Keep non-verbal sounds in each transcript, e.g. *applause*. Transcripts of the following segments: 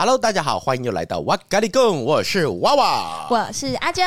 Hello，大家好，欢迎又来到哇嘎哩供，我是娃娃，我是阿娇，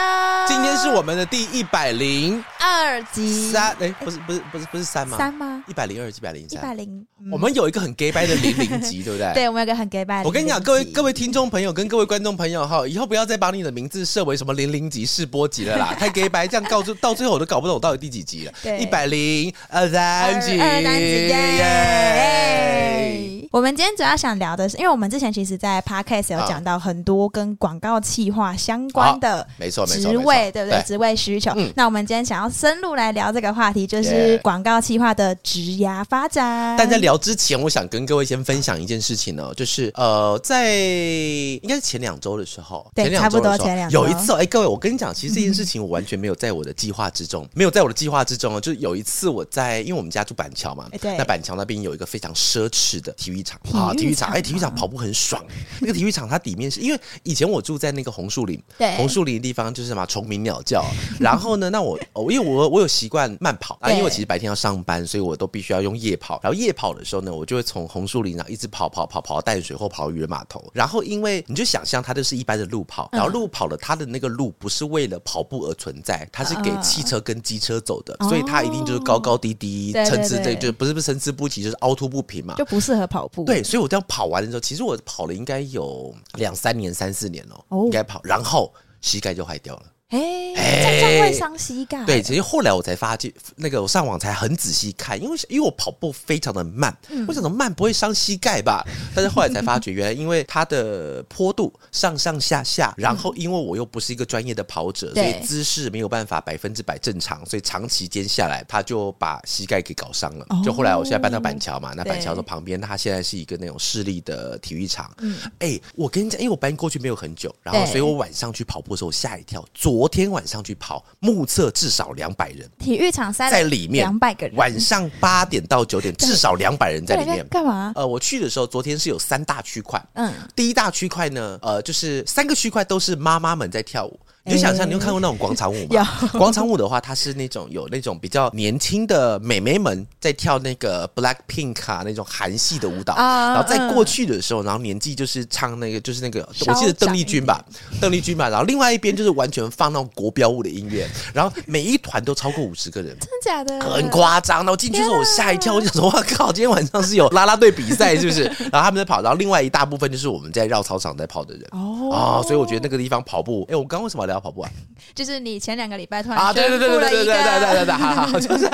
今天是我们的第一百零二集，三哎，不是不是不是不是三吗？三吗？一百零二，一百零三，一百零。我们有一个很 gay 掰的零零集，*laughs* 对不对？对，我们有一个很 gay 掰。我跟你讲，各位各位听众朋友跟各位观众朋友哈，以后不要再把你的名字设为什么零零集试播集了啦，*laughs* 太 gay 掰，这样告诉到最后我都搞不懂我到底第几集了。对，一百零二三集，二三集耶。我们今天主要想聊的是，因为我们之前其实，在 Podcast 有讲到很多跟广告企划相关的没错职位，对不对？职位需求。那我们今天想要深入来聊这个话题，就是广告企划的职涯发展。但在聊之前，我想跟各位先分享一件事情呢，就是呃，在应该是前两周的时候，对，差不多前两周有一次，哦哎，各位，我跟你讲，其实这件事情我完全没有在我的计划之中，没有在我的计划之中哦。就是有一次我在，因为我们家住板桥嘛，对，那板桥那边有一个非常奢侈的体育。场啊，体育场哎，体育场跑步很爽。那个体育场它里面是因为以前我住在那个红树林，对，红树林的地方就是什么虫鸣鸟叫。*laughs* 然后呢，那我因为我我有习惯慢跑啊，因为我其实白天要上班，所以我都必须要用夜跑。然后夜跑的时候呢，我就会从红树林上一直跑跑跑跑到淡水或跑到渔人码头。然后因为你就想象它就是一般的路跑，然后路跑了它的那个路不是为了跑步而存在，它是给汽车跟机车走的，所以它一定就是高高低低，参差对，就不是不是参差不齐，就是凹凸不平嘛，就不适合跑。对，所以我这样跑完的时候，其实我跑了应该有两三年、三四年哦，应该跑，然后膝盖就坏掉了。哎，这样会伤膝盖。对，其实后来我才发现，那个我上网才很仔细看，因为因为我跑步非常的慢，我想么慢不会伤膝盖吧？*laughs* 但是后来才发觉，原来因为它的坡度上上下下，然后因为我又不是一个专业的跑者，所以姿势没有办法百分之百正常，所以长期间下来，他就把膝盖给搞伤了。就后来我现在搬到板桥嘛，那板桥的旁边，它现在是一个那种市立的体育场。哎，我跟你讲，因为我搬过去没有很久，然后所以我晚上去跑步的时候吓一跳，左。昨天晚上去跑，目测至少两百人，体育场塞在里面，两百个人。晚上八点到九点，至少两百人在里面干嘛？呃，我去的时候，昨天是有三大区块，嗯，第一大区块呢，呃，就是三个区块都是妈妈们在跳舞。你就想象，你有看过那种广场舞吗？*laughs* 广场舞的话，它是那种有那种比较年轻的美眉们在跳那个 Black Pink 啊那种韩系的舞蹈，然后在过去的时候，然后年纪就是唱那个就是那个，我记得邓丽君吧，邓丽君吧，然后另外一边就是完全放那种国标舞的音乐，然后每一团都超过五十个人，真的假的？很夸张。然后进去之后我吓一跳，我想说哇靠，今天晚上是有啦啦队比赛是不是？*laughs* 然后他们在跑，然后另外一大部分就是我们在绕操场在跑的人哦，所以我觉得那个地方跑步，哎，我刚刚为什么要聊跑步啊？*laughs* 就是你前两个礼拜突然啊，对对对对对对对对对对，好好，*laughs* 就是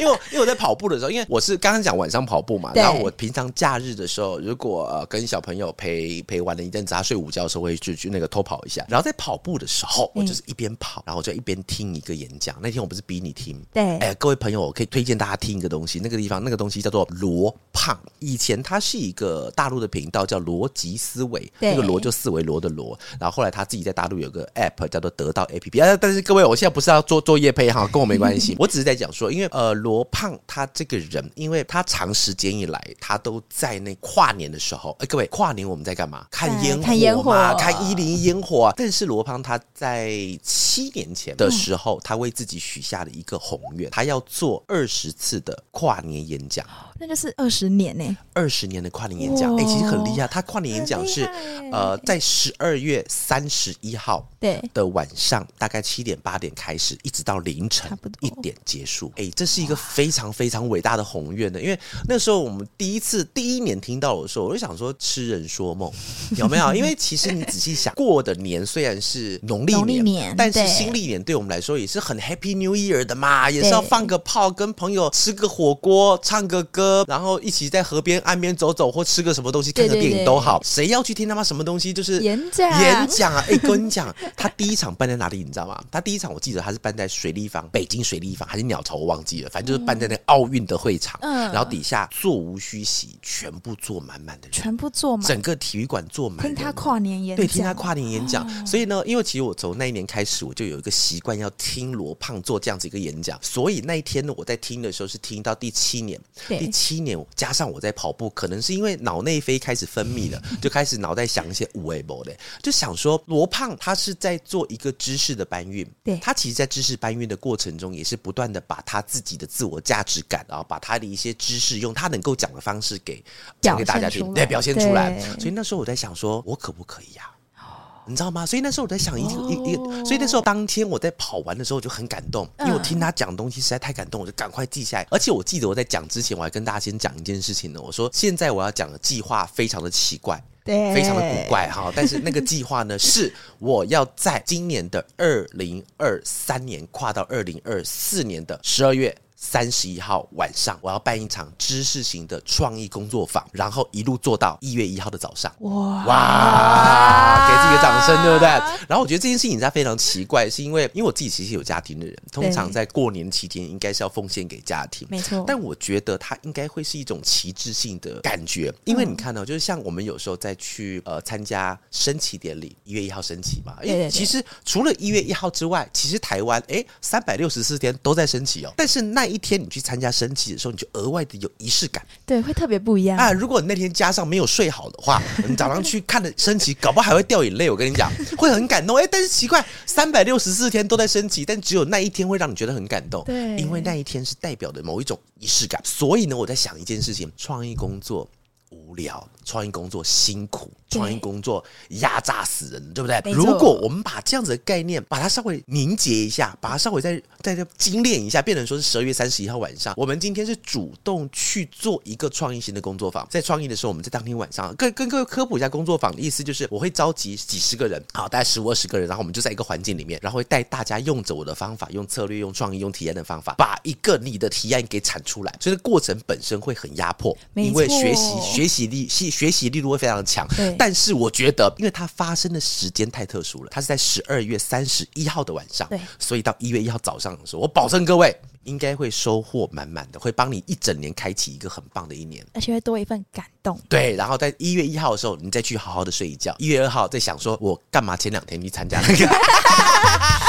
因为因为我在跑步的时候，因为我是刚刚讲晚上跑步嘛，然后我平常假日的时候，如果呃跟小朋友陪陪玩了一阵子，他睡午觉的时候，会去去那个偷跑一下。然后在跑步的时候，我就是一边跑，然后我就一边听一个演讲。那天我不是逼你听，对，哎，各位朋友，我可以推荐大家听一个东西，那个地方那个东西叫做罗胖。以前它是一个大陆的频道，叫逻辑思维，那个罗就四维罗的罗。然后后来他自己在大陆有个 app 叫做得到 A P P 啊。但是各位，我现在不是要做做业配哈，*laughs* 跟我没关系。我只是在讲说，因为呃，罗胖他这个人，因为他长时间以来他都在那跨年的时候，哎，各位，跨年我们在干嘛？看烟火嘛，看一零烟火啊。但是罗胖他在七年前的时候，他为自己许下了一个宏愿，他要做二十次的跨年演讲。那就是二十年呢，二十年的跨年演讲，哎，其实很厉害。他跨年演讲是呃，在十二月三十一号对的晚上，大概七点八点开始，一直到凌晨一点结束。哎，这是一个非常非常伟大的宏愿的，因为那时候我们第一次第一年听到的时候，我就想说痴人说梦 *laughs* 有没有？因为其实你仔细想，过的年虽然是农历年，但是新历年对我们来说也是很 Happy New Year 的嘛，也是要放个炮，跟朋友吃个火锅，唱个歌。歌，然后一起在河边岸边走走，或吃个什么东西，看个电影都好。谁要去听他妈什么东西？就是演讲，演讲啊！哎，跟你讲，他第一场办在哪里？你知道吗？他第一场我记得他是办在水立方，北京水立方还是鸟巢，我忘记了。反正就是办在那个奥运的会场，嗯，然后底下座无虚席，全部坐满满的人，全部坐满，整个体育馆坐满。听他跨年演讲，对，听他跨年演讲。哦、所以呢，因为其实我从那一年开始，我就有一个习惯要听罗胖做这样子一个演讲。所以那一天呢，我在听的时候是听到第七年，对第七年加上我在跑步，可能是因为脑内啡开始分泌了，*laughs* 就开始脑袋想一些无为博的，就想说罗胖他是在做一个知识的搬运，对，他其实，在知识搬运的过程中，也是不断的把他自己的自我价值感，然后把他的一些知识用他能够讲的方式给讲给大家听，对，表现出来。所以那时候我在想说，我可不可以呀、啊？你知道吗？所以那时候我在想一一一，所以那时候当天我在跑完的时候我就很感动，因为我听他讲东西实在太感动，我就赶快记下来。而且我记得我在讲之前，我还跟大家先讲一件事情呢。我说现在我要讲的计划非常的奇怪，对，非常的古怪哈。*laughs* 但是那个计划呢，是我要在今年的二零二三年跨到二零二四年的十二月。三十一号晚上，我要办一场知识型的创意工作坊，然后一路做到一月一号的早上。哇哇，给自己掌声，对不对？然后我觉得这件事情它非常奇怪，是因为因为我自己其实有家庭的人，通常在过年期间应该是要奉献给家庭，没错。但我觉得它应该会是一种旗帜性的感觉，因为你看到，就是像我们有时候再去呃参加升旗典礼，一月一号升旗嘛。因为其实除了一月一号之外，其实台湾哎三百六十四天都在升旗哦，但是那。一天你去参加升旗的时候，你就额外的有仪式感，对，会特别不一样啊！如果你那天加上没有睡好的话，*laughs* 你早上去看了升旗，搞不好还会掉眼泪。我跟你讲，*laughs* 会很感动。哎，但是奇怪，三百六十四天都在升旗，但只有那一天会让你觉得很感动，对，因为那一天是代表的某一种仪式感。所以呢，我在想一件事情：创意工作无聊，创意工作辛苦。创意工作压榨死人，对不对？如果我们把这样子的概念，把它稍微凝结一下，把它稍微再再再精炼一下，变成说是十二月三十一号晚上，我们今天是主动去做一个创意型的工作坊。在创意的时候，我们在当天晚上跟跟各位科普一下，工作坊的意思就是我会召集几十个人，好，大概十五二十个人，然后我们就在一个环境里面，然后会带大家用着我的方法，用策略、用创意、用体验的方法，把一个你的提案给产出来。所以过程本身会很压迫，因为学习学习力学学习力度会非常的强。但是我觉得，因为它发生的时间太特殊了，它是在十二月三十一号的晚上，对，所以到一月一号早上的时候，我保证各位应该会收获满满的，会帮你一整年开启一个很棒的一年，而且会多一份感动。对，然后在一月一号的时候，你再去好好的睡一觉。一月二号再想说，我干嘛前两天去参加那个？*laughs*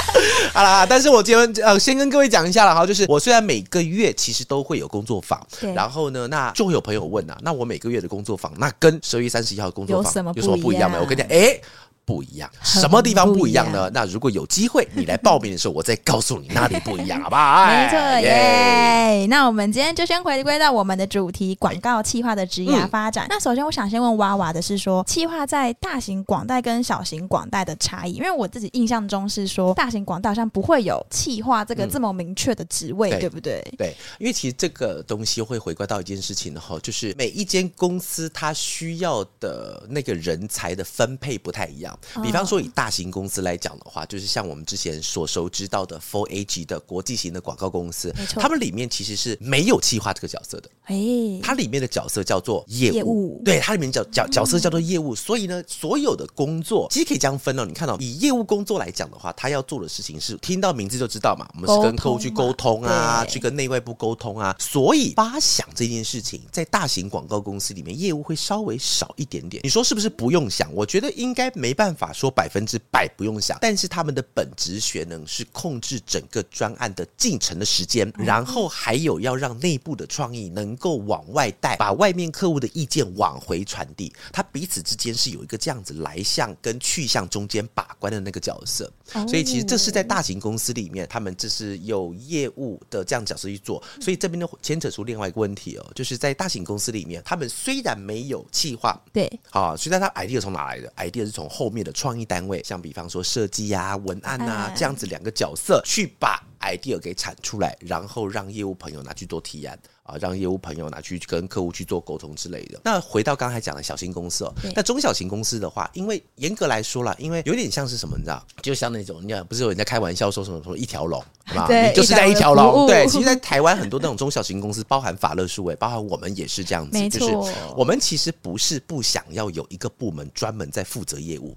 好啦，但是我今天呃，先跟各位讲一下了哈，就是我虽然每个月其实都会有工作坊，然后呢，那就会有朋友问啊，那我每个月的工作坊，那跟十二月三十一号的工作坊有什么不一样吗？我跟你讲，哎。不一样，什么地方不一样呢？那如果有机会你来报名的时候，我再告诉你哪里不一样，好不好？没错耶。那我们今天就先回归到我们的主题——广告企划的职业发展。嗯、那首先，我想先问娃娃的是说，企划在大型广代跟小型广代的差异，因为我自己印象中是说，大型广代好像不会有企划这个这么明确的职位，嗯、对不对？对，因为其实这个东西会回归到一件事情哈，就是每一间公司它需要的那个人才的分配不太一样。比方说，以大型公司来讲的话，就是像我们之前所熟知到的 Four A 级的国际型的广告公司，他们里面其实是没有企划这个角色的。哎，它里面的角色叫做业务，业务对，它里面角角角色叫做业务。所以呢，所有的工作其实可以这样分哦。你看到、哦、以业务工作来讲的话，他要做的事情是听到名字就知道嘛，我们是跟客户去沟通啊，去跟内外部沟通啊。所以发想这件事情，在大型广告公司里面，业务会稍微少一点点。你说是不是不用想？我觉得应该没办法说。百分之百不用想，但是他们的本职学能是控制整个专案的进程的时间，然后还有要让内部的创意能够往外带，把外面客户的意见往回传递。他彼此之间是有一个这样子来向跟去向中间把关的那个角色。所以其实这是在大型公司里面，他们这是有业务的这样角色去做。所以这边呢牵扯出另外一个问题哦，就是在大型公司里面，他们虽然没有企划，对，啊，虽然他 idea 从哪来的？idea 是从后面的创意单位，像比方说设计啊、文案啊这样子两个角色去把 idea 给产出来，然后让业务朋友拿去做提案。啊，让业务朋友拿去跟客户去做沟通之类的。那回到刚才讲的小型公司哦，那中小型公司的话，因为严格来说啦，因为有点像是什么，你知道，就像那种，你看，不是有人在开玩笑说什么什么一条龙，对吧？你就是在一条龙。对，其实，在台湾很多那种中小型公司，包含法乐数位，包含我们也是这样子，就是我们其实不是不想要有一个部门专门在负责业务。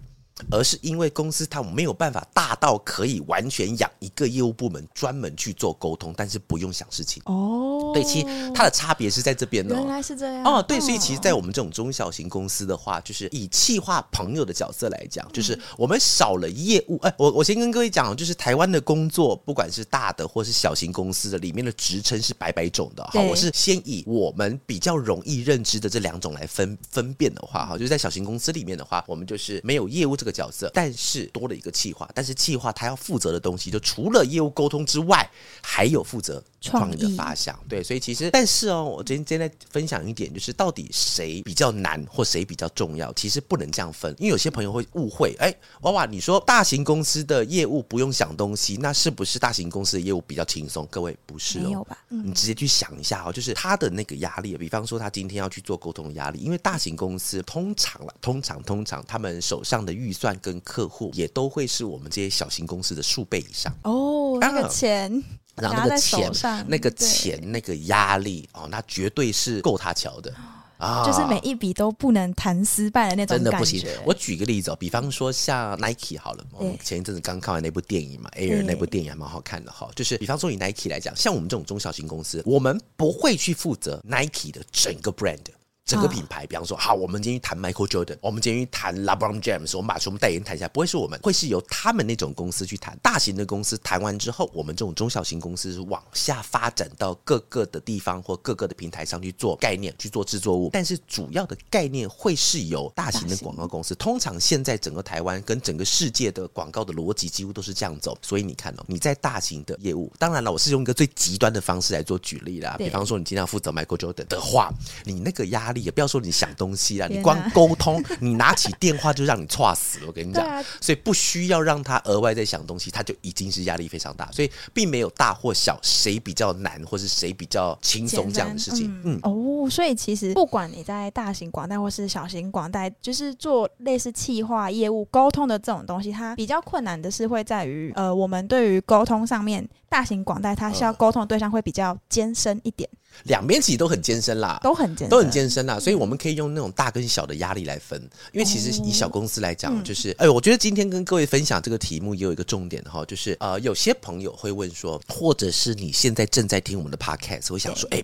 而是因为公司它没有办法大到可以完全养一个业务部门专门去做沟通，但是不用想事情哦。对，其实它的差别是在这边的。原来是这样哦。对，所以其实，在我们这种中小型公司的话，就是以气化朋友的角色来讲，就是我们少了业务。哎，我我先跟各位讲，就是台湾的工作，不管是大的或是小型公司的，里面的职称是百百种的。好，我是先以我们比较容易认知的这两种来分分辨的话，哈，就是在小型公司里面的话，我们就是没有业务这个。角色，但是多了一个企划，但是企划他要负责的东西，就除了业务沟通之外，还有负责创意的发想。对，所以其实，但是哦，我今天今天在分享一点，就是到底谁比较难，或谁比较重要，其实不能这样分，因为有些朋友会误会。哎，娃娃，你说大型公司的业务不用想东西，那是不是大型公司的业务比较轻松？各位不是哦，有吧？嗯，你直接去想一下哦，就是他的那个压力，比方说他今天要去做沟通的压力，因为大型公司通常了，通常通常他们手上的预算跟客户也都会是我们这些小型公司的数倍以上哦。那个钱，然后那个钱，那个钱，那个压力哦，那绝对是够他瞧的啊！就是每一笔都不能谈失败的那种，真的不行。我举个例子哦，比方说像 Nike 好了，我们前一阵子刚看完那部电影嘛，Air 那部电影还蛮好看的哈。就是比方说以 Nike 来讲，像我们这种中小型公司，我们不会去负责 Nike 的整个 brand。整个品牌，比方说，好，我们今天谈 Michael Jordan，我们今天谈 LeBron James，我们把全部代言谈一下，不会是我们，会是由他们那种公司去谈。大型的公司谈完之后，我们这种中小型公司是往下发展到各个的地方或各个的平台上去做概念，去做制作物。但是主要的概念会是由大型的广告公司。通常现在整个台湾跟整个世界的广告的逻辑几乎都是这样走。所以你看哦，你在大型的业务，当然了，我是用一个最极端的方式来做举例啦。比方说，你今天要负责 Michael Jordan 的话，你那个压力。也不要说你想东西啦，你光沟通，你拿起电话就让你猝死了。我跟你讲，*laughs* 所以不需要让他额外再想东西，他就已经是压力非常大。所以并没有大或小，谁比较难，或是谁比较轻松这样的事情。嗯，嗯哦，所以其实不管你在大型广代或是小型广代，就是做类似企划业务沟通的这种东西，它比较困难的是会在于，呃，我们对于沟通上面，大型广代它需要沟通的对象会比较艰深一点。两边其实都很艰深啦，都很艰，都很艰深啦，所以我们可以用那种大跟小的压力来分。因为其实以小公司来讲，就是，哎，我觉得今天跟各位分享这个题目也有一个重点哈，就是呃，有些朋友会问说，或者是你现在正在听我们的 podcast，我想说，哎，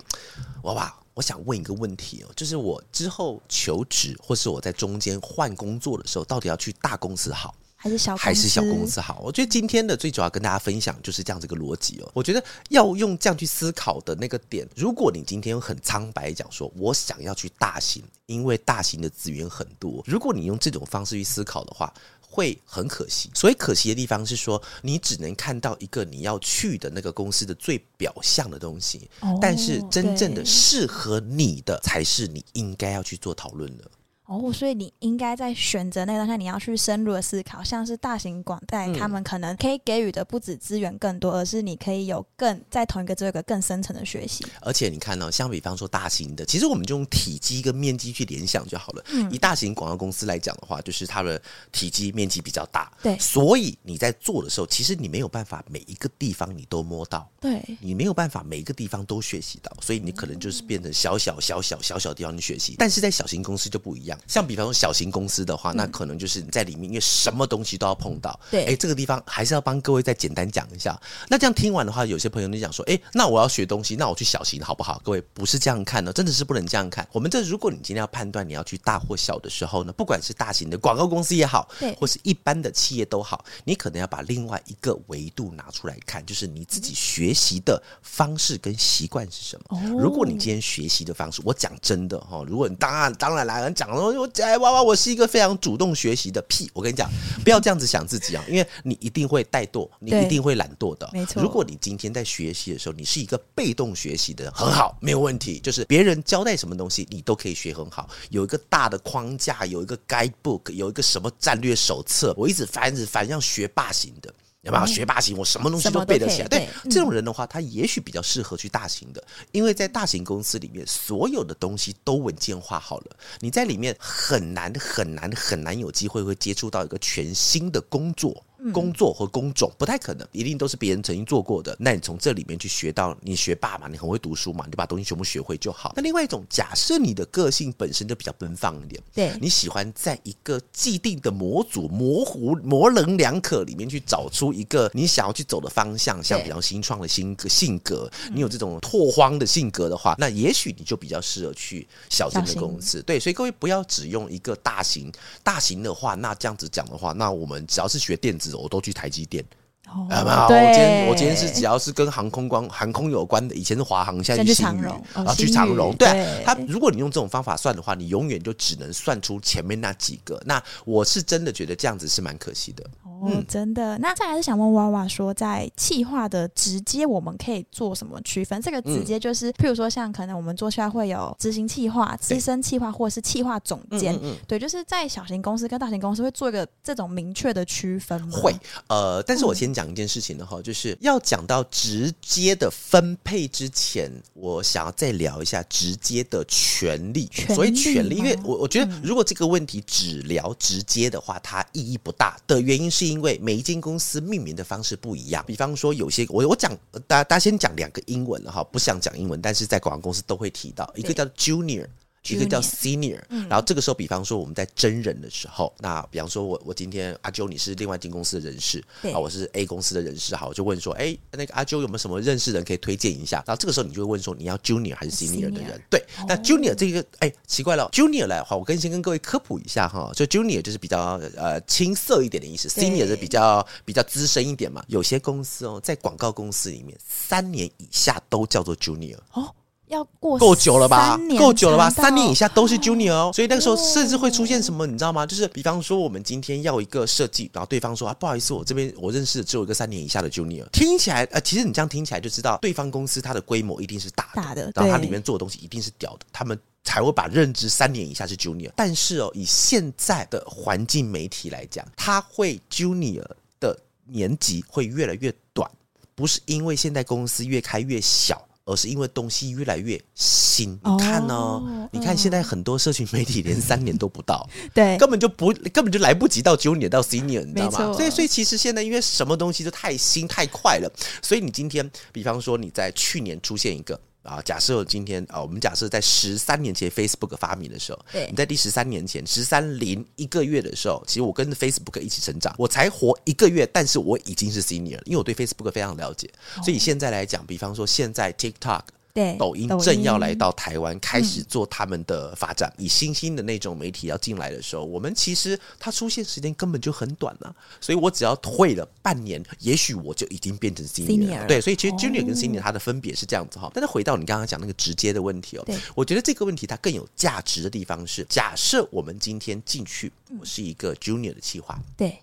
娃娃，我想问一个问题哦，就是我之后求职，或是我在中间换工作的时候，到底要去大公司好？还是小还是小公司好？我觉得今天的最主要跟大家分享就是这样子一个逻辑哦。我觉得要用这样去思考的那个点，如果你今天很苍白讲说，我想要去大型，因为大型的资源很多。如果你用这种方式去思考的话，会很可惜。所以可惜的地方是说，你只能看到一个你要去的那个公司的最表象的东西，但是真正的适合你的，才是你应该要去做讨论的。哦，所以你应该在选择那个当下，你要去深入的思考，像是大型广代，他们可能可以给予的不止资源更多，而是你可以有更在同一个这个更深层的学习。而且你看呢、哦，像比方说大型的，其实我们就用体积跟面积去联想就好了。嗯、以大型广告公司来讲的话，就是它的体积面积比较大，对，所以你在做的时候，其实你没有办法每一个地方你都摸到，对，你没有办法每一个地方都学习到，所以你可能就是变成小小小小小小地方去学习。但是在小型公司就不一样，像比方说小型公司的话，那可能就是你在里面，因为什么东西都要碰到。对，哎，这个地方还是要帮各位再简单讲一下。那这样听完的话，有些朋友就讲说，哎，那我要学东西，那我去小型好不好？各位不是这样看的，真的是不能这样看。我们这如果你今天要判断你要去大或小的时候呢，不管是大型的广告公司也好，对，或是一般的企业都好，你可能要把另外一个维度拿出来看，就是你自己学习的方式跟习惯是什么。如果你今天学习的方式，我讲真的哈，如果你当然当然来人讲了，我哎哇哇。我是一个非常主动学习的屁，我跟你讲，不要这样子想自己啊，因为你一定会怠惰，你一定会懒惰的。没错，如果你今天在学习的时候，你是一个被动学习的，很好，没有问题。就是别人交代什么东西，你都可以学很好。有一个大的框架，有一个 guidebook，有一个什么战略手册，我一直翻，一直翻，像学霸型的。有没有学霸型？我什么东西都背得起来。对，嗯、这种人的话，他也许比较适合去大型的，因为在大型公司里面，所有的东西都稳健化好了，你在里面很难很难很难有机会会接触到一个全新的工作。工作和工种不太可能，一定都是别人曾经做过的。那你从这里面去学到，你学霸嘛，你很会读书嘛，你就把东西全部学会就好。那另外一种，假设你的个性本身就比较奔放一点，对，你喜欢在一个既定的模组、模糊、模棱两可里面去找出一个你想要去走的方向，像比较新创的新格性格，你有这种拓荒的性格的话，那也许你就比较适合去小型的公司。对，所以各位不要只用一个大型，大型的话，那这样子讲的话，那我们只要是学电子。我都去台积电。哦、有没有？我今天我今天是只要是跟航空关航空有关的，以前是华航，现在去新宇，然后去长荣。对啊，他如果你用这种方法算的话，你永远就只能算出前面那几个。那我是真的觉得这样子是蛮可惜的。哦，真的。那再来是想问娃娃说，在企划的直接我们可以做什么区分？这个直接就是，譬如说像可能我们做起来会有执行企划、资深企划或者是企划总监。对，就是在小型公司跟大型公司会做一个这种明确的区分吗？会。呃，但是我先讲一件事情的话。就是要讲到直接的分配之前，我想要再聊一下直接的权利。所以权利，因为我我觉得，如果这个问题只聊直接的话，它意义不大。的原因是因为每一间公司命名的方式不一样。比方说，有些我我讲，大家大家先讲两个英文了哈，不想讲英文，但是在广告公司都会提到，一个叫 Junior。一个叫 senior，然后这个时候，比方说我们在真人的时候，那比方说我我今天阿啾你是另外一间公司的人事，啊，我是 A 公司的人事，好，我就问说，哎，那个阿啾有没有什么认识人可以推荐一下？然后这个时候你就会问说，你要 junior 还是 senior 的人？对，那 junior 这个，哎，奇怪了，junior 来的话，我跟先跟各位科普一下哈，就 junior 就是比较呃青涩一点的意思，senior 是比较比较资深一点嘛。有些公司哦，在广告公司里面，三年以下都叫做 junior 哦。要过够久了吧？够久了吧？三年以下都是 junior 哦，所以那个时候甚至会出现什么，你知道吗？就是比方说，我们今天要一个设计，然后对方说啊，不好意思，我这边我认识的只有一个三年以下的 junior。听起来呃，其实你这样听起来就知道，对方公司它的规模一定是大的，大的，然后它里面做的东西一定是屌的，他们才会把认知三年以下是 junior。但是哦，以现在的环境媒体来讲，它会 junior 的年级会越来越短，不是因为现在公司越开越小。而是因为东西越来越新，你看？哦、你看现在很多社群媒体连三年都不到，*laughs* 对，根本就不根本就来不及到 junior 到 senior，你知道吗？所以，所以其实现在因为什么东西都太新太快了，所以你今天，比方说你在去年出现一个。啊，假设今天啊，我们假设在十三年前 Facebook 发明的时候，对，你在第十三年前十三零一个月的时候，其实我跟 Facebook 一起成长，我才活一个月，但是我已经是 Senior，因为我对 Facebook 非常了解，所以现在来讲，比方说现在 TikTok。对，抖音正要来到台湾，开始做他们的发展。嗯、以新兴的那种媒体要进来的时候，我们其实它出现时间根本就很短了，所以我只要退了半年，也许我就已经变成 senior 了。对，所以其实 junior 跟 senior 它的分别是这样子哈。哦、但是回到你刚刚讲那个直接的问题哦，我觉得这个问题它更有价值的地方是，假设我们今天进去，我是一个 junior 的企划，对。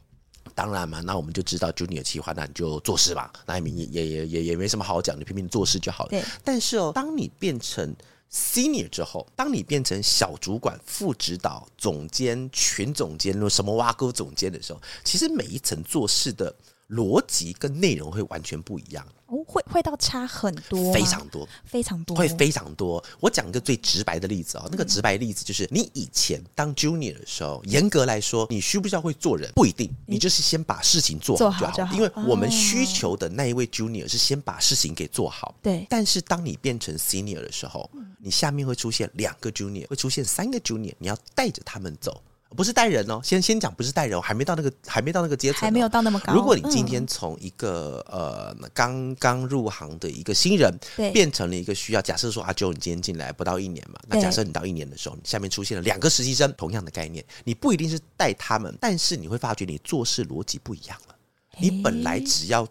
当然嘛，那我们就知道 Junior 企划，那你就做事吧。那也也也也也没什么好讲，你拼命做事就好了。但是哦，当你变成 Senior 之后，当你变成小主管、副指导、总监、群总监、什么挖沟总监的时候，其实每一层做事的逻辑跟内容会完全不一样。哦，会会到差很多，非常多，非常多，会非常多。我讲一个最直白的例子啊、哦，那个直白的例子就是，你以前当 junior 的时候，严格来说，你需不需要会做人？不一定，你就是先把事情做好。就好，因为我们需求的那一位 junior 是先把事情给做好。对。但是当你变成 senior 的时候，你下面会出现两个 junior，会出现三个 junior，你要带着他们走。不是带人哦，先先讲不是带人，我还没到那个还没到那个阶层，还没有到那么高。如果你今天从一个、嗯、呃刚刚入行的一个新人，变成了一个需要，假设说阿九，你今天进来不到一年嘛，那假设你到一年的时候，你下面出现了两个实习生，同样的概念，你不一定是带他们，但是你会发觉你做事逻辑不一样了。你本来只要。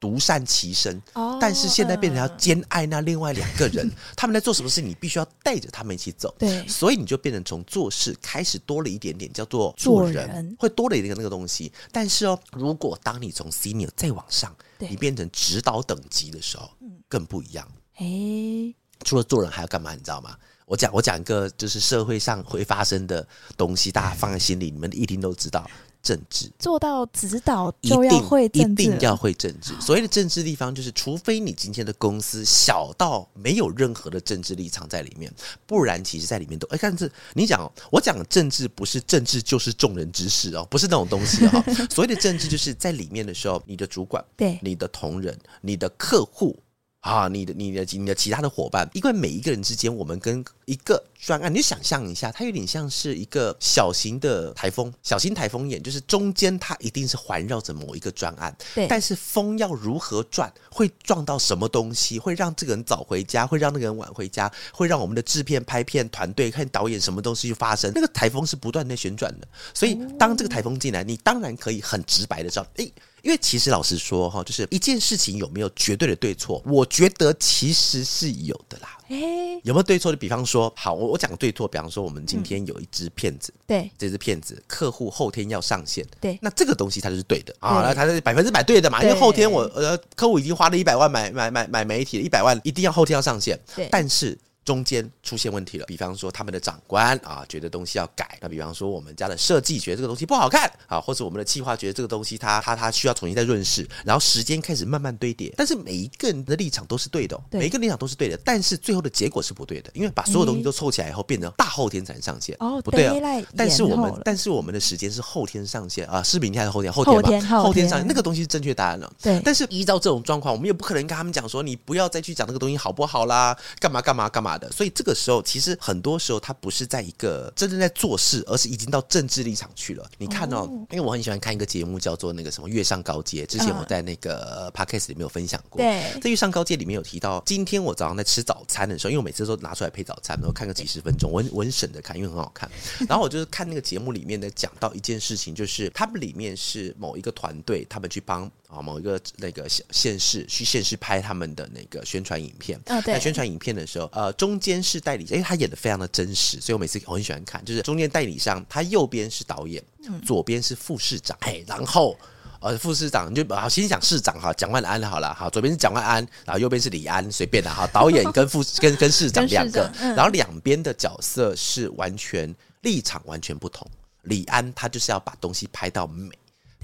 独善其身，但是现在变成要兼爱那另外两个人，*laughs* 他们在做什么事，你必须要带着他们一起走。对，所以你就变成从做事开始多了一点点，叫做做人，会多了一个那个东西。但是哦，如果当你从 senior 再往上，你变成指导等级的时候，更不一样。哎，除了做人还要干嘛？你知道吗？我讲我讲一个就是社会上会发生的东西，大家放在心里，你们一定都知道。政治做到指导就要会政治，一定，一定要会政治。所谓的政治地方，就是除非你今天的公司小到没有任何的政治立场在里面，不然其实在里面都哎，但是你讲我讲政治不是政治就是众人之事哦，不是那种东西哈。*laughs* 所谓的政治就是在里面的时候，你的主管、对你的同仁、你的客户。啊，你的、你的、你的其他的伙伴，因为每一个人之间，我们跟一个专案，你就想象一下，它有点像是一个小型的台风，小型台风眼，就是中间它一定是环绕着某一个专案，对。但是风要如何转，会撞到什么东西，会让这个人早回家，会让那个人晚回家，会让我们的制片、拍片团队看导演什么东西去发生。那个台风是不断的旋转的，所以当这个台风进来，你当然可以很直白的知道，诶。因为其实老实说哈，就是一件事情有没有绝对的对错，我觉得其实是有的啦。诶，有没有对错？就？比方说，好，我我讲个对错，比方说，我们今天有一支骗子，对，这支骗子客户后天要上线，对，那这个东西它就是对的。啊，那它是百分之百对的嘛，因为后天我呃客户已经花了一百万买买买买媒体，一百万一定要后天要上线，对，但是。中间出现问题了，比方说他们的长官啊觉得东西要改，那比方说我们家的设计觉得这个东西不好看啊，或者我们的企划觉得这个东西它它它需要重新再润饰，然后时间开始慢慢堆叠，但是每一个人的立场都是对的，哦，每一个立场都是对的，但是最后的结果是不对的，因为把所有东西都凑起来以后变成大后天才能上线。哦，不对啊，但是我们但是我们的时间是后天上线。啊，是明天还是后天？后天吧，后天，后天上线那个东西是正确答案了，对，但是依照这种状况，我们也不可能跟他们讲说你不要再去讲那个东西好不好啦，干嘛干嘛干嘛的，所以这个时候。其实很多时候，他不是在一个真正在做事，而是已经到政治立场去了。你看哦，因为我很喜欢看一个节目，叫做那个什么《月上高阶》。之前我在那个 Podcast 里面有分享过。对，在《月上高阶》里面有提到，今天我早上在吃早餐的时候，因为我每次都拿出来配早餐，然后看个几十分钟，我很我很省着看，因为很好看。*laughs* 然后我就是看那个节目里面的讲到一件事情，就是他们里面是某一个团队，他们去帮。啊，某一个那个县市去县市拍他们的那个宣传影片。啊，对。宣传影片的时候，呃，中间是代理，因为他演的非常的真实，所以我每次我很喜欢看。就是中间代理商，他右边是导演，左边是副市长。哎，然后呃，副市长就好先讲市长哈，蒋万安好了，好，左边是蒋万安，然后右边是李安，随便的哈。导演跟副 *laughs* 跟跟市长两个，然后两边的角色是完全立场完全不同。李安他就是要把东西拍到美，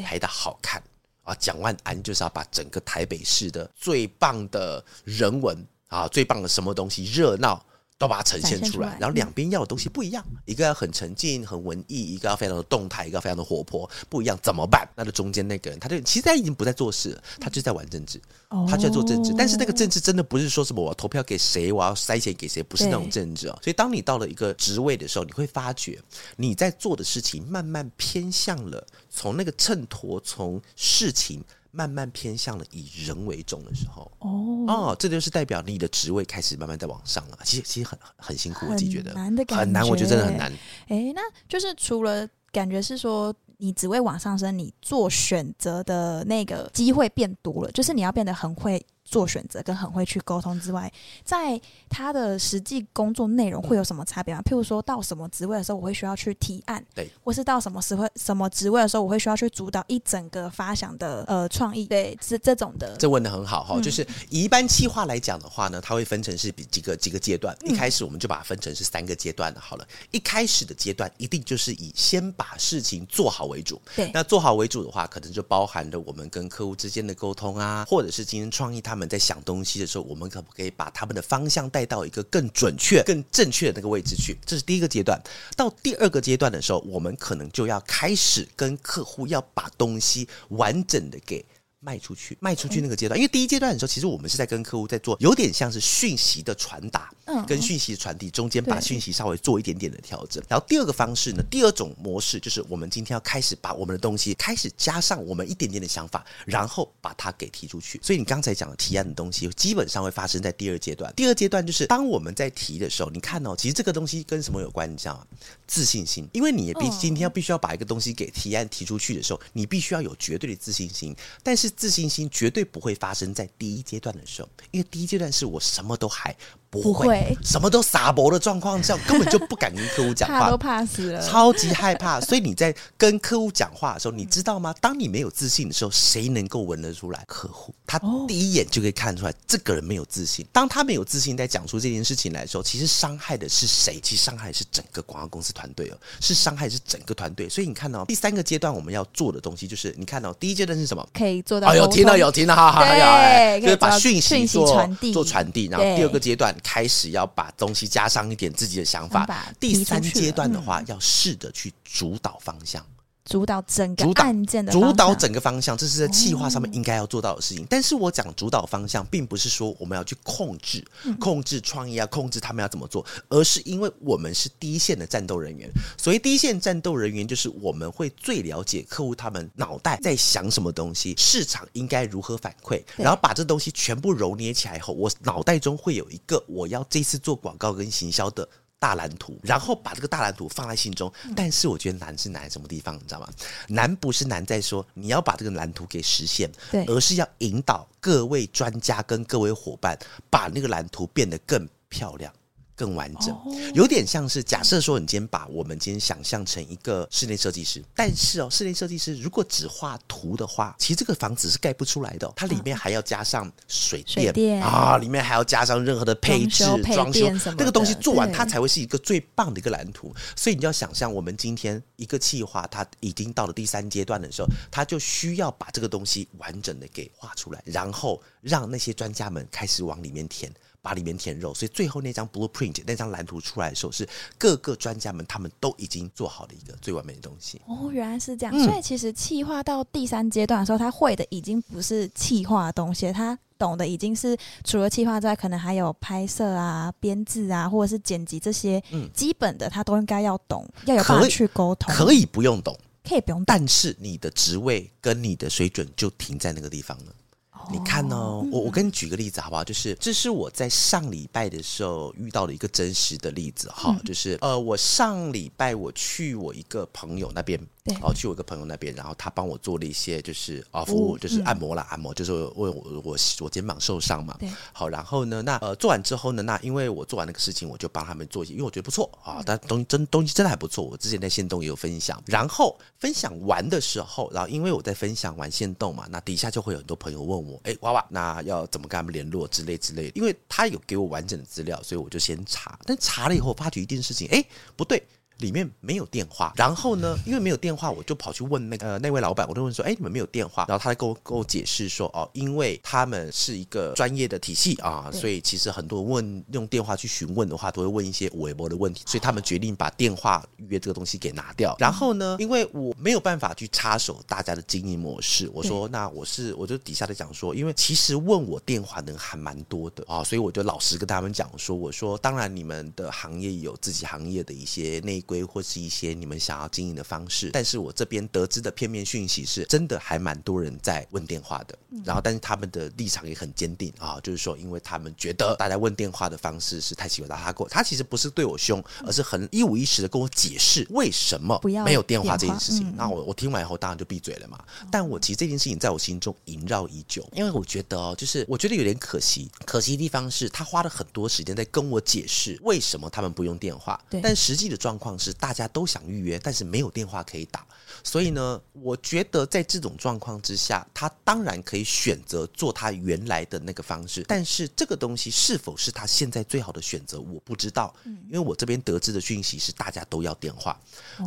拍到好看。啊，蒋万安就是要把整个台北市的最棒的人文啊，最棒的什么东西热闹。都把它呈现出来，然后两边要的东西不一样，一个要很沉静、很文艺，一个要非常的动态，一个非常的活泼，不一样怎么办？那就中间那个人，他就其实他已经不在做事了，他就在玩政治，他就在做政治。但是那个政治真的不是说什么我要投票给谁，我要塞钱给谁，不是那种政治哦。所以当你到了一个职位的时候，你会发觉你在做的事情慢慢偏向了从那个秤砣，从事情。慢慢偏向了以人为重的时候，哦哦，这就是代表你的职位开始慢慢在往上了。其实其实很很辛苦，我自己觉得难的感觉，很难，我觉得真的很难。哎，那就是除了感觉是说你职位往上升，你做选择的那个机会变多了，就是你要变得很会。做选择跟很会去沟通之外，在他的实际工作内容会有什么差别吗？譬如说到什么职位的时候，我会需要去提案，对，或是到什么职位什么职位的时候，我会需要去主导一整个发想的呃创意，对，是这种的。这问的很好哈，就是以一般企划来讲的话呢，它会分成是几个几个阶段。一开始我们就把它分成是三个阶段的。好了，一开始的阶段一定就是以先把事情做好为主。对，那做好为主的话，可能就包含了我们跟客户之间的沟通啊，或者是今天创意他他们在想东西的时候，我们可不可以把他们的方向带到一个更准确、更正确的那个位置去？这是第一个阶段。到第二个阶段的时候，我们可能就要开始跟客户要把东西完整的给。卖出去，卖出去那个阶段，因为第一阶段的时候，其实我们是在跟客户在做，有点像是讯息的传达，嗯，跟讯息的传递中间把讯息稍微做一点点的调整。然后第二个方式呢，第二种模式就是我们今天要开始把我们的东西开始加上我们一点点的想法，然后把它给提出去。所以你刚才讲的提案的东西，基本上会发生在第二阶段。第二阶段就是当我们在提的时候，你看哦，其实这个东西跟什么有关？你知道吗？自信心，因为你必今天要必须要把一个东西给提案提出去的时候，你必须要有绝对的自信心，但是自信心绝对不会发生在第一阶段的时候，因为第一阶段是我什么都还不会，什么都撒博的状况下，根本就不敢跟客户讲 *laughs* 话，怕都怕死了，超级害怕。所以你在跟客户讲话的时候，你知道吗？当你没有自信的时候，谁能够闻得出来？客户，他第一眼就可以看出来这个人没有自信。当他没有自信在讲出这件事情来的时候，其实伤害的是谁？其实伤害是整个广告公司团队哦，是伤害是整个团队。所以你看到、哦、第三个阶段我们要做的东西，就是你看到、哦、第一阶段是什么？可以做到。哎呦听到有听到，哈哈，对，就是把讯息做传递做传递。然后第二个阶段开始要把东西加上一点自己的想法。第三阶段的话，要试着去主导方向。主导整个案件的主导整个方向，这是在计划上面应该要做到的事情。但是我讲主导方向，并不是说我们要去控制、控制创意啊，控制他们要怎么做，而是因为我们是第一线的战斗人员。所以第一线战斗人员就是我们会最了解客户他们脑袋在想什么东西，市场应该如何反馈，然后把这东西全部揉捏起来后，我脑袋中会有一个我要这次做广告跟行销的。大蓝图，然后把这个大蓝图放在心中。但是我觉得难是难在什么地方，你知道吗？难不是难在说你要把这个蓝图给实现，对，而是要引导各位专家跟各位伙伴把那个蓝图变得更漂亮。更完整，有点像是假设说，你今天把我们今天想象成一个室内设计师，但是哦，室内设计师如果只画图的话，其实这个房子是盖不出来的，它里面还要加上水电，水电啊，里面还要加上任何的配置、装修，那个东西做完，它才会是一个最棒的一个蓝图。所以你要想象，我们今天一个企划，它已经到了第三阶段的时候，它就需要把这个东西完整的给画出来，然后让那些专家们开始往里面填。把里面填肉，所以最后那张 blueprint 那张蓝图出来的时候，是各个专家们他们都已经做好了一个最完美的东西。哦，原来是这样。嗯、所以其实企划到第三阶段的时候，他会的已经不是企划的东西，他懂的已经是除了企划之外，可能还有拍摄啊、编制啊，或者是剪辑这些基本的，他都应该要懂，要有办法去沟通。可以不用懂，可以不用懂，但是你的职位跟你的水准就停在那个地方了。你看哦，我我跟你举个例子好不好？就是这是我在上礼拜的时候遇到的一个真实的例子哈，就是呃，我上礼拜我去我一个朋友那边。哦，去我一个朋友那边，然后他帮我做了一些，就是啊，服务就是按摩啦，按摩就是为我我我肩膀受伤嘛。对。好，然后呢，那呃做完之后呢，那因为我做完那个事情，我就帮他们做一些，因为我觉得不错啊，但东西真东西真的还不错。我之前在线动也有分享，然后分享完的时候，然后因为我在分享完线动嘛，那底下就会有很多朋友问我，哎，娃娃，那要怎么跟他们联络之类之类的，因为他有给我完整的资料，所以我就先查。但查了以后，发觉一件事情，哎，不对。里面没有电话，然后呢，因为没有电话，我就跑去问那个呃那位老板，我就问说，哎，你们没有电话？然后他跟我跟我解释说，哦，因为他们是一个专业的体系啊，所以其实很多问用电话去询问的话，都会问一些微博的问题，所以他们决定把电话预约这个东西给拿掉。然后呢，因为我没有办法去插手大家的经营模式，我说那我是我就底下在讲说，因为其实问我电话的人还蛮多的啊，所以我就老实跟他们讲说，我说当然你们的行业有自己行业的一些内。规或是一些你们想要经营的方式，但是我这边得知的片面讯息是真的还蛮多人在问电话的，然后但是他们的立场也很坚定啊，就是说因为他们觉得大家问电话的方式是太奇怪了，他过他其实不是对我凶，而是很一五一十的跟我解释为什么没有电话这件事情。那我我听完以后当然就闭嘴了嘛，但我其实这件事情在我心中萦绕已久，因为我觉得哦，就是我觉得有点可惜，可惜的地方是他花了很多时间在跟我解释为什么他们不用电话，但实际的状况。是大家都想预约，但是没有电话可以打，所以呢，我觉得在这种状况之下，他当然可以选择做他原来的那个方式，但是这个东西是否是他现在最好的选择，我不知道，因为我这边得知的讯息是大家都要电话，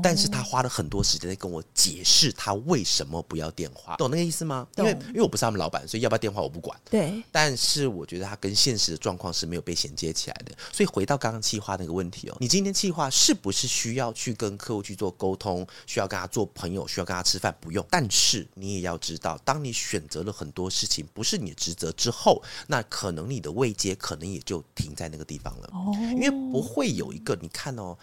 但是他花了很多时间在跟我解释他为什么不要电话，懂那个意思吗？因为因为我不是他们老板，所以要不要电话我不管，对，但是我觉得他跟现实的状况是没有被衔接起来的，所以回到刚刚企划那个问题哦，你今天企划是不是？需要去跟客户去做沟通，需要跟他做朋友，需要跟他吃饭，不用。但是你也要知道，当你选择了很多事情不是你的职责之后，那可能你的位阶可能也就停在那个地方了。因为不会有一个你看哦。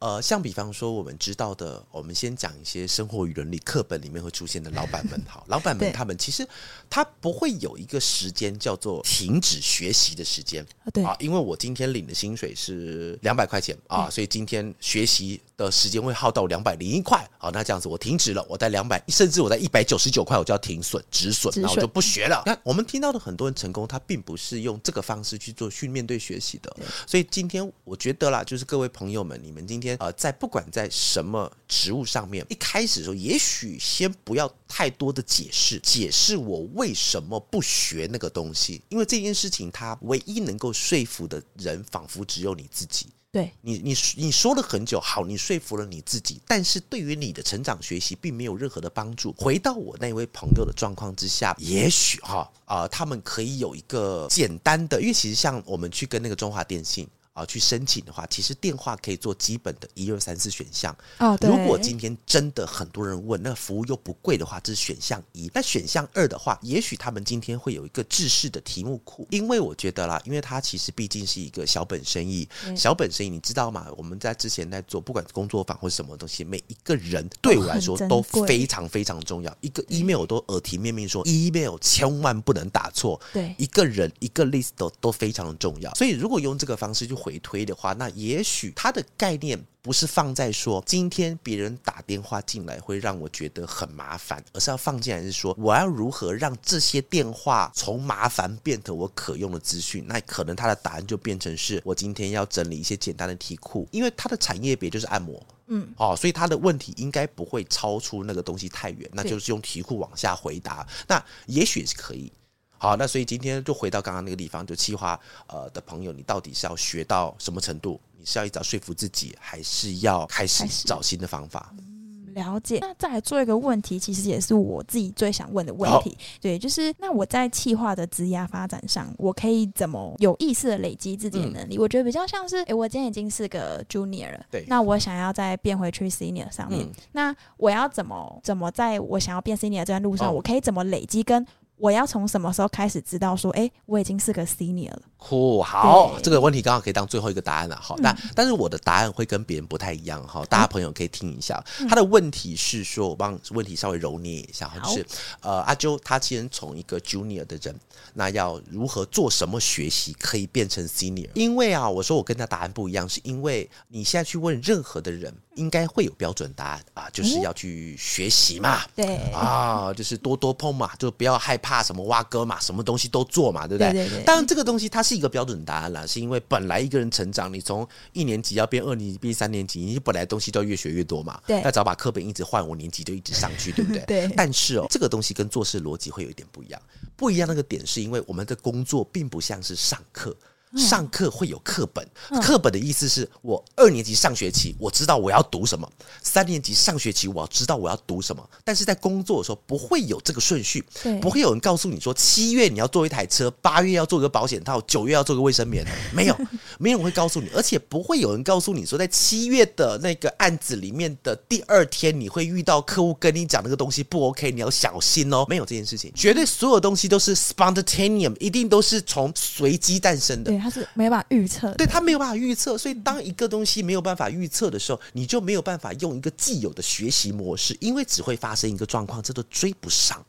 呃，像比方说，我们知道的，我们先讲一些生活与伦理课本里面会出现的老板们。好，老板们他们其实他不会有一个时间叫做停止学习的时间。对啊，因为我今天领的薪水是两百块钱啊，所以今天学习的时间会耗到两百零一块，好，那这样子我停止了，我在两百，甚至我在一百九十九块，我就要停损止损，那我就不学了。那我们听到的很多人成功，他并不是用这个方式去做去面对学习的。所以今天我觉得啦，就是各位朋友们，你们今天呃，在不管在什么职务上面，一开始的时候，也许先不要太多的解释，解释我为什么不学那个东西，因为这件事情，它唯一能够说服的人，仿佛只有你自己。对你，你你说了很久，好，你说服了你自己，但是对于你的成长学习并没有任何的帮助。回到我那位朋友的状况之下，也许哈啊、他们可以有一个简单的，因为其实像我们去跟那个中华电信。啊，去申请的话，其实电话可以做基本的一二三四选项。哦，对。如果今天真的很多人问，那服务又不贵的话，这是选项一。那选项二的话，也许他们今天会有一个制式的题目库，因为我觉得啦，因为它其实毕竟是一个小本生意，小本生意，你知道吗？我们在之前在做，不管工作坊或什么东西，每一个人对我来说都非常非常重要。一个 email 都耳提面命说，email 千万不能打错。对，一个人一个 list 都都非常的重要。所以如果用这个方式就。回推的话，那也许它的概念不是放在说今天别人打电话进来会让我觉得很麻烦，而是要放进来是说我要如何让这些电话从麻烦变成我可用的资讯。那可能它的答案就变成是我今天要整理一些简单的题库，因为它的产业别就是按摩，嗯，哦，所以他的问题应该不会超出那个东西太远，那就是用题库往下回答，那也许是可以。好，那所以今天就回到刚刚那个地方，就企划呃的朋友，你到底是要学到什么程度？你是要一直说服自己，还是要开始找新的方法？嗯，了解。那再来做一个问题，其实也是我自己最想问的问题。对，就是那我在企划的职涯发展上，我可以怎么有意识的累积自己的能力？嗯、我觉得比较像是，诶、欸，我今天已经是个 junior 了，对，那我想要再变回去 senior 上面，嗯、那我要怎么怎么在我想要变 senior 这段路上，哦、我可以怎么累积跟？我要从什么时候开始知道说，哎、欸，我已经是个 senior 了？酷，好，这个问题刚好可以当最后一个答案了。好，那、嗯、但是我的答案会跟别人不太一样哈，大家朋友可以听一下。嗯、他的问题是说，我帮问题稍微揉捏一下，就是呃，阿啾他先从一个 junior 的人，那要如何做什么学习可以变成 senior？因为啊，我说我跟他答案不一样，是因为你现在去问任何的人。应该会有标准答案啊，就是要去学习嘛，对啊，就是多多碰嘛，就不要害怕什么挖哥嘛，什么东西都做嘛，对不对？对对对。当然，这个东西它是一个标准答案啦，是因为本来一个人成长，你从一年级要变二年级，变三年级，你本来东西都要越学越多嘛，对，那只要把课本一直换，五年级就一直上去，对不对？*laughs* 对。但是哦，这个东西跟做事逻辑会有一点不一样，不一样那个点是因为我们的工作并不像是上课。上课会有课本，课本的意思是我二年级上学期我知道我要读什么，三年级上学期我要知道我要读什么。但是在工作的时候不会有这个顺序，不会有人告诉你说七月你要做一台车，八月要做个保险套，九月要做个卫生棉，没有，没有人会告诉你，而且不会有人告诉你说在七月的那个案子里面的第二天你会遇到客户跟你讲那个东西不 OK，你要小心哦，没有这件事情，绝对所有东西都是 spontaneous，一定都是从随机诞生的。它是没有办法预测，对，他没有办法预测，所以当一个东西没有办法预测的时候，你就没有办法用一个既有的学习模式，因为只会发生一个状况，这都追不上。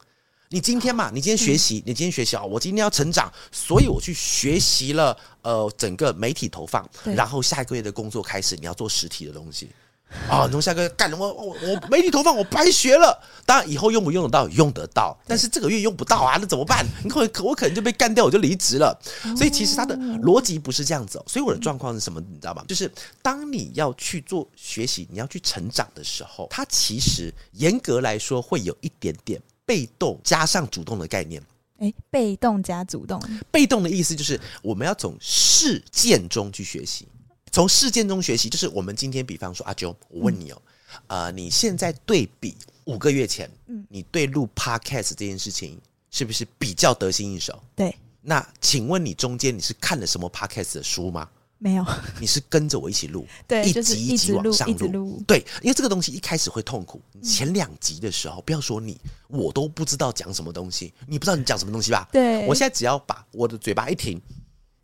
你今天嘛，你今天学习，你今天学习啊，我今天要成长，所以我去学习了呃整个媒体投放，然后下一个月的工作开始，你要做实体的东西。啊，从下个月干我我我媒体投放我白学了，当然以后用不用得到用得到，但是这个月用不到啊，那怎么办？你可我可能就被干掉，我就离职了。所以其实他的逻辑不是这样子哦。所以我的状况是什么？你知道吗？就是当你要去做学习，你要去成长的时候，它其实严格来说会有一点点被动加上主动的概念。诶，被动加主动，被动的意思就是我们要从事件中去学习。从事件中学习，就是我们今天，比方说阿啾，我问你哦，嗯、呃，你现在对比五个月前，嗯，你对录 Podcast 这件事情是不是比较得心应手？对。那请问你中间你是看了什么 Podcast 的书吗？没有。你是跟着我一起录，对，一集一集往上录。对，因为这个东西一开始会痛苦。前两集的时候，不要说你，我都不知道讲什么东西，你不知道你讲什么东西吧？对。我现在只要把我的嘴巴一停。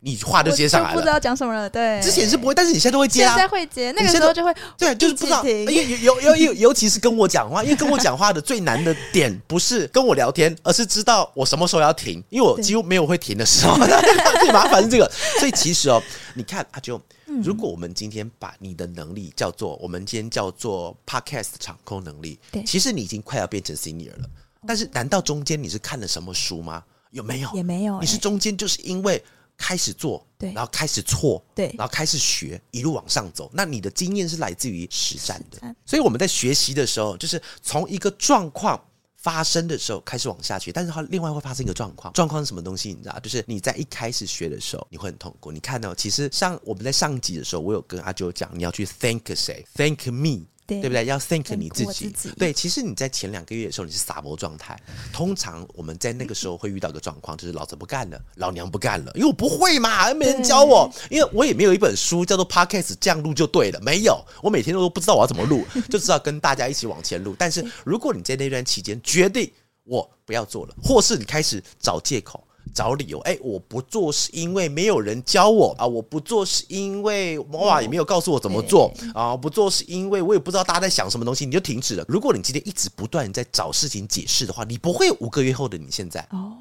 你话就接上来了，不知道讲什么了。对，之前是不会，但是你现在都会接啊。现在会接，那个时候就会对，就是不知道。因为尤尤尤尤其是跟我讲话，因为跟我讲话的最难的点不是跟我聊天，而是知道我什么时候要停，因为我几乎没有会停的时候。*laughs* 最麻烦是这个，*laughs* 所以其实哦，你看阿啾，如果我们今天把你的能力叫做我们今天叫做 podcast 场控能力，对，其实你已经快要变成 senior 了。但是难道中间你是看了什么书吗？有没有？也没有。你是中间就是因为。开始做，对，然后开始错，对，然后开始学，一路往上走。那你的经验是来自于实战的，所以我们在学习的时候，就是从一个状况发生的时候开始往下学。但是它另外会发生一个状况，状况是什么东西？你知道，就是你在一开始学的时候，你会很痛苦。你看到，其实像我们在上集的时候，我有跟阿九讲，你要去 thank 谁？thank me。对，对不对？要 think 你自己。自己对，其实你在前两个月的时候，你是撒播状态。通常我们在那个时候会遇到一个状况，就是老子不干了，老娘不干了，因为我不会嘛，没人教我，因为我也没有一本书叫做 Podcast 这样录就对了，没有，我每天都不知道我要怎么录，就知道跟大家一起往前录。但是如果你在那段期间决定我不要做了，或是你开始找借口。找理由，哎、欸，我不做是因为没有人教我啊，我不做是因为哇也没有告诉我怎么做啊，不做是因为我也不知道大家在想什么东西，你就停止了。如果你今天一直不断在找事情解释的话，你不会五个月后的你现在哦，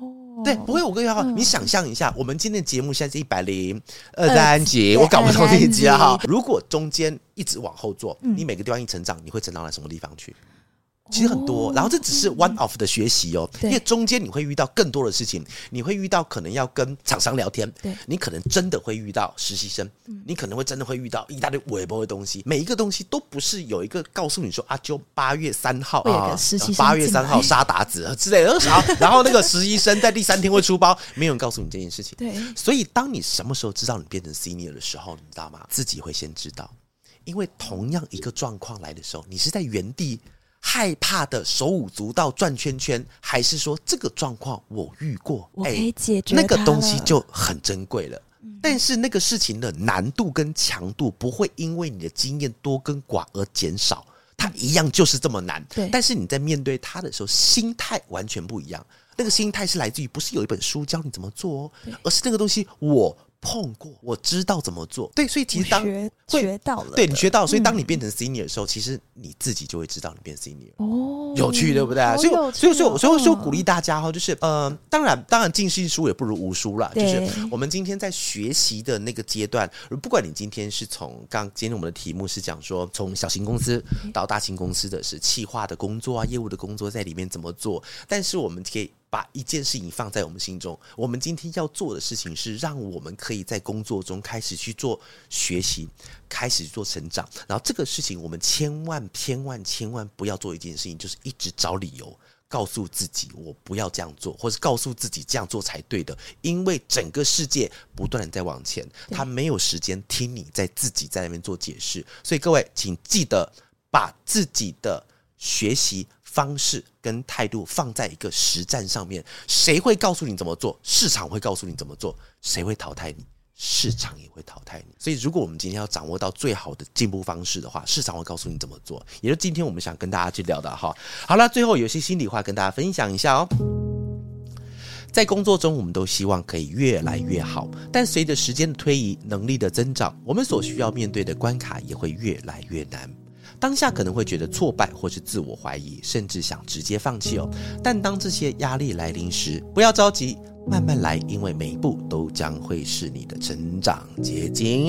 对，不会五个月后。你想象一下，我们今天的节目现在是一百零二三集，我搞不懂这一集啊哈。如果中间一直往后做，你每个地方一成长，你会成长到什么地方去？其实很多，然后这只是 one of 的学习哦，因为中间你会遇到更多的事情，你会遇到可能要跟厂商聊天，你可能真的会遇到实习生，你可能会真的会遇到一大堆微博的东西，每一个东西都不是有一个告诉你说啊，就八月三号啊，八月三号杀达子之类的，然 *laughs* 后然后那个实习生在第三天会出包，没有人告诉你这件事情。对，所以当你什么时候知道你变成 senior 的时候，你知道吗？自己会先知道，因为同样一个状况来的时候，你是在原地。害怕的手舞足蹈转圈圈，还是说这个状况我遇过，我可以解决、欸、那个东西就很珍贵了。嗯、但是那个事情的难度跟强度不会因为你的经验多跟寡而减少，它一样就是这么难。对，但是你在面对它的时候，心态完全不一样。那个心态是来自于不是有一本书教你怎么做哦，而是那个东西我。碰过，我知道怎么做。对，所以其实当学，学到了，对你学到，所以当你变成 senior 的时候，嗯、其实你自己就会知道你变 senior。哦，有趣，对不对？所以，所以，所以，所以，说，鼓励大家哈，就是呃，当然，当然，尽信书也不如无书啦。就是我们今天在学习的那个阶段，不管你今天是从刚今天我们的题目是讲说从小型公司到大型公司的是企划的工作啊，业务的工作在里面怎么做，但是我们可以。把一件事情放在我们心中，我们今天要做的事情是让我们可以在工作中开始去做学习，开始做成长。然后这个事情，我们千万、千万、千万不要做一件事情，就是一直找理由告诉自己我不要这样做，或是告诉自己这样做才对的。因为整个世界不断的在往前，他没有时间听你在自己在那边做解释。所以各位，请记得把自己的学习。方式跟态度放在一个实战上面，谁会告诉你怎么做？市场会告诉你怎么做。谁会淘汰你？市场也会淘汰你。所以，如果我们今天要掌握到最好的进步方式的话，市场会告诉你怎么做。也就是今天我们想跟大家去聊的哈。好了，最后有些心里话跟大家分享一下哦。在工作中，我们都希望可以越来越好，但随着时间的推移，能力的增长，我们所需要面对的关卡也会越来越难。当下可能会觉得挫败，或是自我怀疑，甚至想直接放弃哦。但当这些压力来临时，不要着急，慢慢来，因为每一步都将会是你的成长结晶。